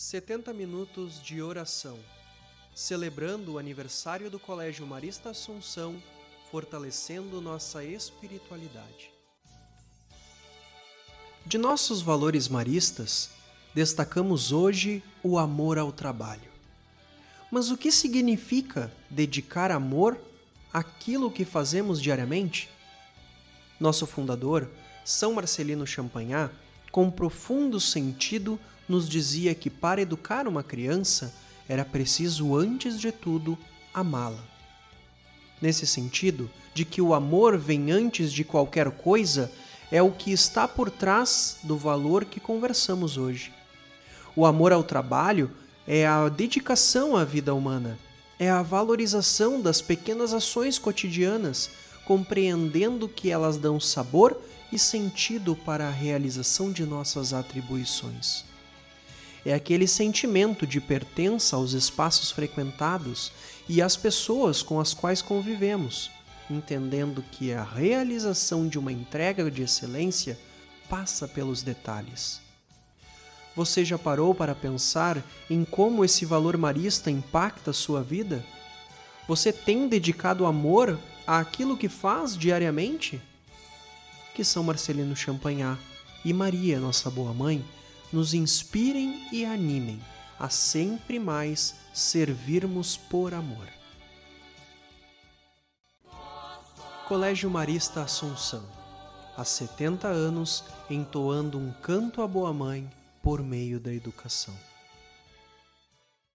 70 minutos de oração, celebrando o aniversário do Colégio Marista Assunção, fortalecendo nossa espiritualidade. De nossos valores maristas, destacamos hoje o amor ao trabalho. Mas o que significa dedicar amor àquilo que fazemos diariamente? Nosso fundador, São Marcelino Champagnat, com profundo sentido, nos dizia que para educar uma criança era preciso, antes de tudo, amá-la. Nesse sentido, de que o amor vem antes de qualquer coisa, é o que está por trás do valor que conversamos hoje. O amor ao trabalho é a dedicação à vida humana, é a valorização das pequenas ações cotidianas, compreendendo que elas dão sabor e sentido para a realização de nossas atribuições é aquele sentimento de pertença aos espaços frequentados e às pessoas com as quais convivemos, entendendo que a realização de uma entrega de excelência passa pelos detalhes. Você já parou para pensar em como esse valor marista impacta a sua vida? Você tem dedicado amor àquilo que faz diariamente? Que São Marcelino Champagnat e Maria, nossa boa mãe, nos inspirem e animem a sempre mais servirmos por amor. Colégio Marista Assunção, há 70 anos entoando um canto à boa mãe por meio da educação.